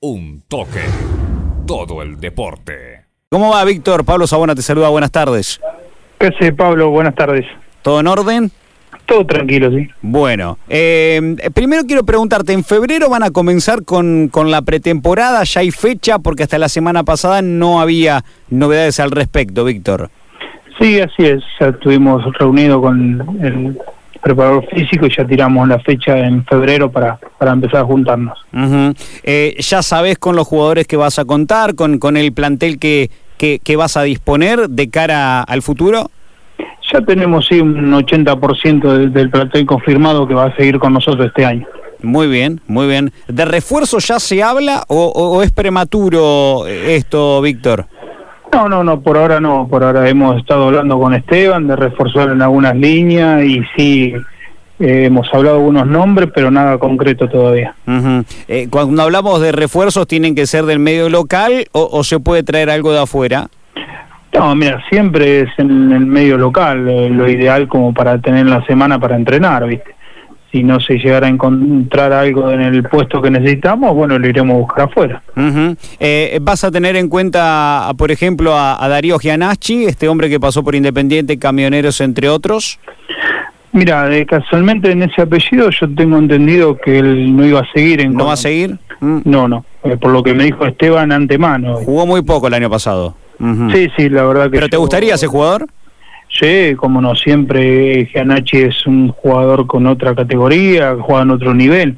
Un toque. Todo el deporte. ¿Cómo va, Víctor? Pablo Sabona te saluda, buenas tardes. ¿Qué hace, Pablo? Buenas tardes. ¿Todo en orden? Todo tranquilo, sí. Bueno, eh, primero quiero preguntarte, ¿en febrero van a comenzar con, con la pretemporada? ¿Ya hay fecha? Porque hasta la semana pasada no había novedades al respecto, Víctor. Sí, así es. Ya estuvimos reunidos con el preparador físico y ya tiramos la fecha en febrero para, para empezar a juntarnos. Eh, ¿Ya sabes con los jugadores que vas a contar, con, con el plantel que, que, que vas a disponer de cara al futuro? Ya tenemos sí un 80% del, del plantel confirmado que va a seguir con nosotros este año. Muy bien, muy bien. ¿De refuerzo ya se habla o, o- o es prematuro esto, Víctor? No, no, no, por ahora no. Por ahora hemos estado hablando con Esteban de reforzar en algunas líneas y sí eh, hemos hablado algunos nombres, pero nada concreto todavía. Eh, cuando hablamos de refuerzos, ¿tienen que ser del medio local o, o se puede traer algo de afuera? No, mira, siempre es en el medio local eh, lo ideal como para tener la semana para entrenar, ¿viste? Si no se llegara a encontrar algo en el puesto que necesitamos, bueno, lo iremos a buscar afuera. Eh, ¿Vas a tener en cuenta, por ejemplo, a, a Darío Gianacci, este hombre que pasó por Independiente, Camioneros, entre otros? Mira, eh, casualmente en ese apellido yo tengo entendido que él no iba a seguir en... ¿No va a seguir? Mm. No, no, eh, por lo que me dijo Esteban antemano. Jugó muy poco el año pasado. Sí, sí, la verdad que... ¿Pero te gustaría ese jugador? Sí, como no, siempre Gianacci es un jugador con otra categoría, juega en otro nivel.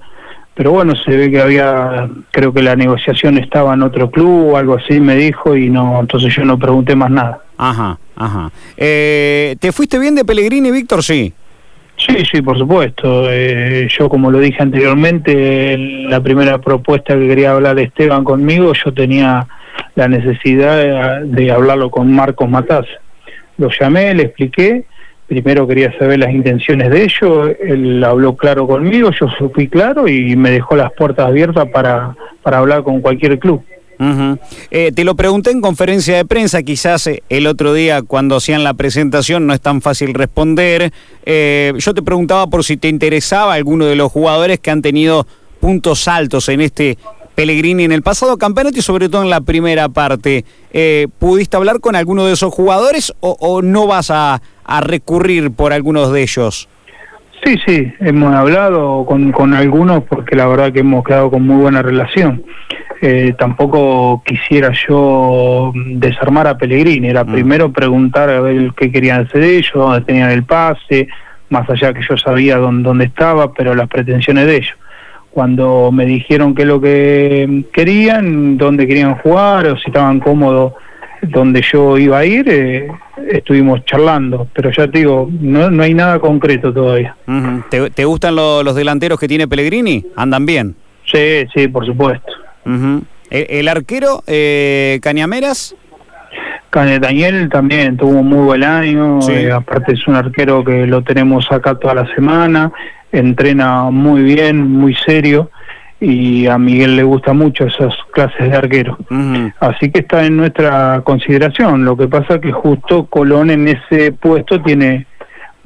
Pero bueno, se ve que había, creo que la negociación estaba en otro club o algo así, me dijo, y no, entonces yo no pregunté más nada. Ajá, ajá. Eh, ¿Te fuiste bien de Pellegrini, Víctor? Sí. Sí, sí, por supuesto. Eh, yo, como lo dije anteriormente, la primera propuesta que quería hablar Esteban conmigo, yo tenía la necesidad de, de hablarlo con Marcos Mataz. Lo llamé, le expliqué. Primero quería saber las intenciones de ellos. Él habló claro conmigo, yo fui claro y me dejó las puertas abiertas para, hablar con cualquier club. Eh, te lo pregunté en conferencia de prensa, quizás eh, el otro día cuando hacían la presentación no es tan fácil responder. Eh, yo te preguntaba por si te interesaba alguno de los jugadores que han tenido puntos altos en este Pellegrini en el pasado campeonato y sobre todo en la primera parte. Eh, ¿Pudiste hablar con alguno de esos jugadores o, o no vas a, a recurrir por algunos de ellos? Sí, sí, hemos hablado con, con algunos porque la verdad que hemos quedado con muy buena relación. Eh, tampoco quisiera yo desarmar a Pellegrini, era Mm. primero preguntar a ver qué querían hacer ellos, dónde tenían el pase, más allá que yo sabía dónde, dónde estaba, pero las pretensiones de ellos. Cuando me dijeron qué es lo que querían, dónde querían jugar o si estaban cómodos donde yo iba a ir, eh, estuvimos charlando, pero ya te digo, no, no hay nada concreto todavía. ¿Te, te gustan lo- los delanteros que tiene Pellegrini? ¿Andan bien? Sí, sí, por supuesto. ¿El, el arquero, eh, Cañameras? Cane Daniel también tuvo un muy buen año, Sí. eh, aparte es un arquero que lo tenemos acá toda la semana, entrena muy bien, muy serio, y a Miguel le gusta mucho esas clases de arquero. Así que está en nuestra consideración. Lo que pasa que justo Colón en ese puesto tiene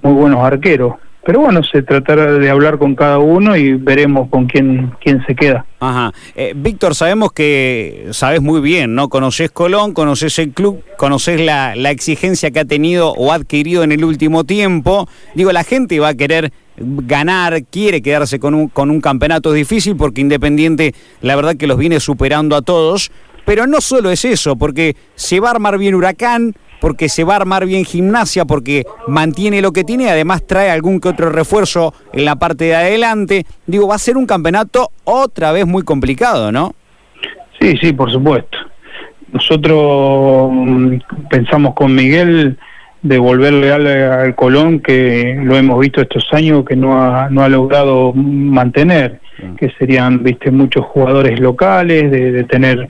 muy buenos arqueros. Pero bueno, se tratará de hablar con cada uno y veremos con quién, quién se queda. Ajá. Eh, Víctor, sabemos que sabes muy bien, ¿no? Conoces Colón, conoces el club, conoces la, la exigencia que ha tenido o ha adquirido en el último tiempo. Digo, la gente va a querer ganar, quiere quedarse con un, con un campeonato difícil porque Independiente, la verdad que los viene superando a todos. Pero no solo es eso, porque se va a armar bien Huracán, porque se va a armar bien Gimnasia, porque mantiene lo que tiene, además trae algún que otro refuerzo en la parte de adelante. Digo, va a ser un campeonato otra vez muy complicado, ¿no? Sí, sí, por supuesto. Nosotros mm, pensamos con Miguel devolverle al, al Colón que lo hemos visto estos años que no ha, no ha logrado mantener, que serían, viste, muchos jugadores locales, de, de tener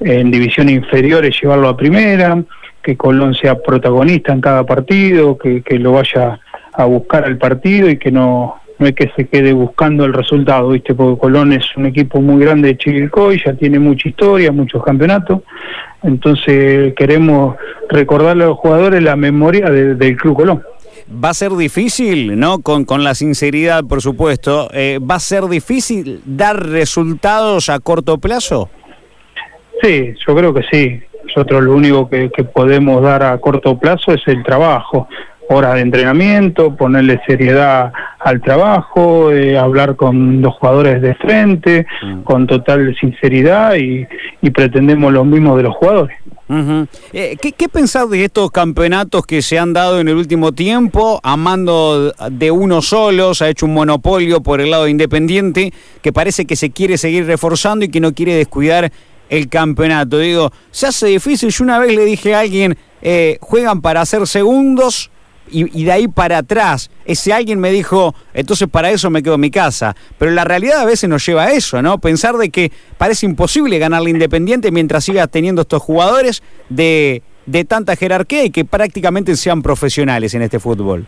en divisiones inferiores llevarlo a primera, que Colón sea protagonista en cada partido, que, que lo vaya a buscar al partido y que no, no es que se quede buscando el resultado, ¿viste? Porque Colón es un equipo muy grande de Chivilcoy, ya tiene mucha historia, muchos campeonatos. Entonces queremos recordarle a los jugadores la memoria de- del Club Colón. va a ser difícil, ¿no? Con, con la sinceridad, por supuesto, eh, ¿va a ser difícil dar resultados a corto plazo? Sí, yo creo que sí. Nosotros lo único que, que podemos dar a corto plazo es el trabajo, horas de entrenamiento, ponerle seriedad al trabajo, eh, hablar con los jugadores de frente, Mm. con total sinceridad y, y pretendemos lo mismo de los jugadores. Eh, ¿qué, ¿Qué pensás de estos campeonatos que se han dado en el último tiempo, amando de uno solo, se ha hecho un monopolio por el lado independiente, que parece que se quiere seguir reforzando y que no quiere descuidar el campeonato? Digo, se hace difícil. Yo una vez le dije a alguien, eh, juegan para hacer segundos y, de ahí para atrás. Ese alguien me dijo, entonces para eso me quedo en mi casa. Pero la realidad a veces nos lleva a eso, ¿no? Pensar de que parece imposible ganarle Independiente mientras siga teniendo estos jugadores de, de tanta jerarquía y que prácticamente sean profesionales en este fútbol.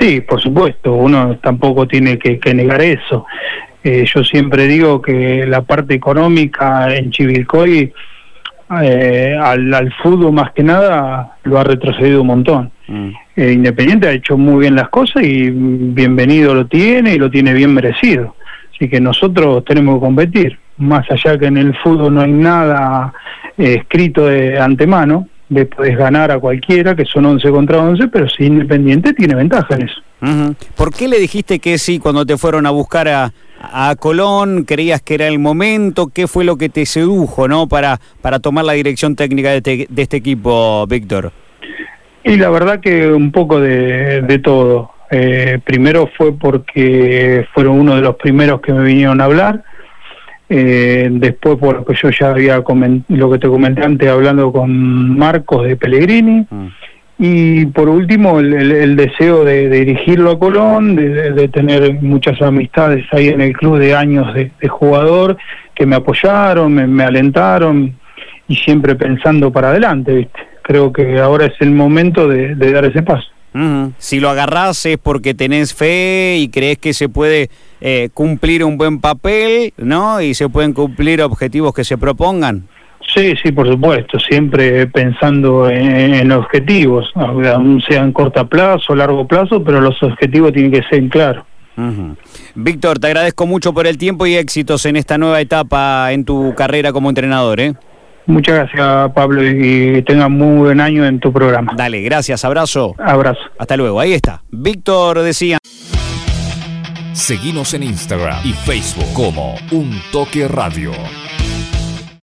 Sí, por supuesto, uno tampoco tiene que negar eso. Eh, yo siempre digo que la parte económica en Chivilcoy eh, al, al fútbol más que nada lo ha retrocedido un montón. Eh, Independiente ha hecho muy bien las cosas y bienvenido lo tiene y lo tiene bien merecido. Así que nosotros tenemos que competir. Más allá que en el fútbol no hay nada eh, escrito de antemano, le podés ganar a cualquiera, que son 11 contra 11, pero si Independiente tiene ventaja en eso. ¿Por qué le dijiste que sí cuando te fueron a buscar a, a Colón? ¿Creías que era el momento? ¿Qué fue lo que te sedujo no para, para tomar la dirección técnica de este, de este equipo, Víctor? Y la verdad que un poco de, de todo. Eh, primero fue porque fueron uno de los primeros que me vinieron a hablar. Eh, después por lo que yo ya había comen- lo que te comenté antes hablando con Marcos de Pellegrini. Y por último, el, deseo de, dirigirlo a Colón, de, tener muchas amistades ahí en el club de años de, jugador que me apoyaron, me, alentaron y siempre pensando para adelante, ¿viste? Creo que ahora es el momento de, dar ese paso. Ujú. Si lo agarrás es porque tenés fe y crees que se puede eh, cumplir un buen papel, ¿no? Y se pueden cumplir objetivos que se propongan. Sí, sí, por supuesto, siempre pensando en, en objetivos, aun sea en corto plazo, largo plazo, pero los objetivos tienen que ser claros. Víctor, te agradezco mucho por el tiempo y éxitos en esta nueva etapa en tu carrera como entrenador, ¿eh? Muchas gracias, Pablo, y tenga muy buen año en tu programa. Dale, gracias, abrazo. Abrazo. Hasta luego, ahí está. Víctor decía... Seguinos en Instagram y Facebook como Un Toque Radio.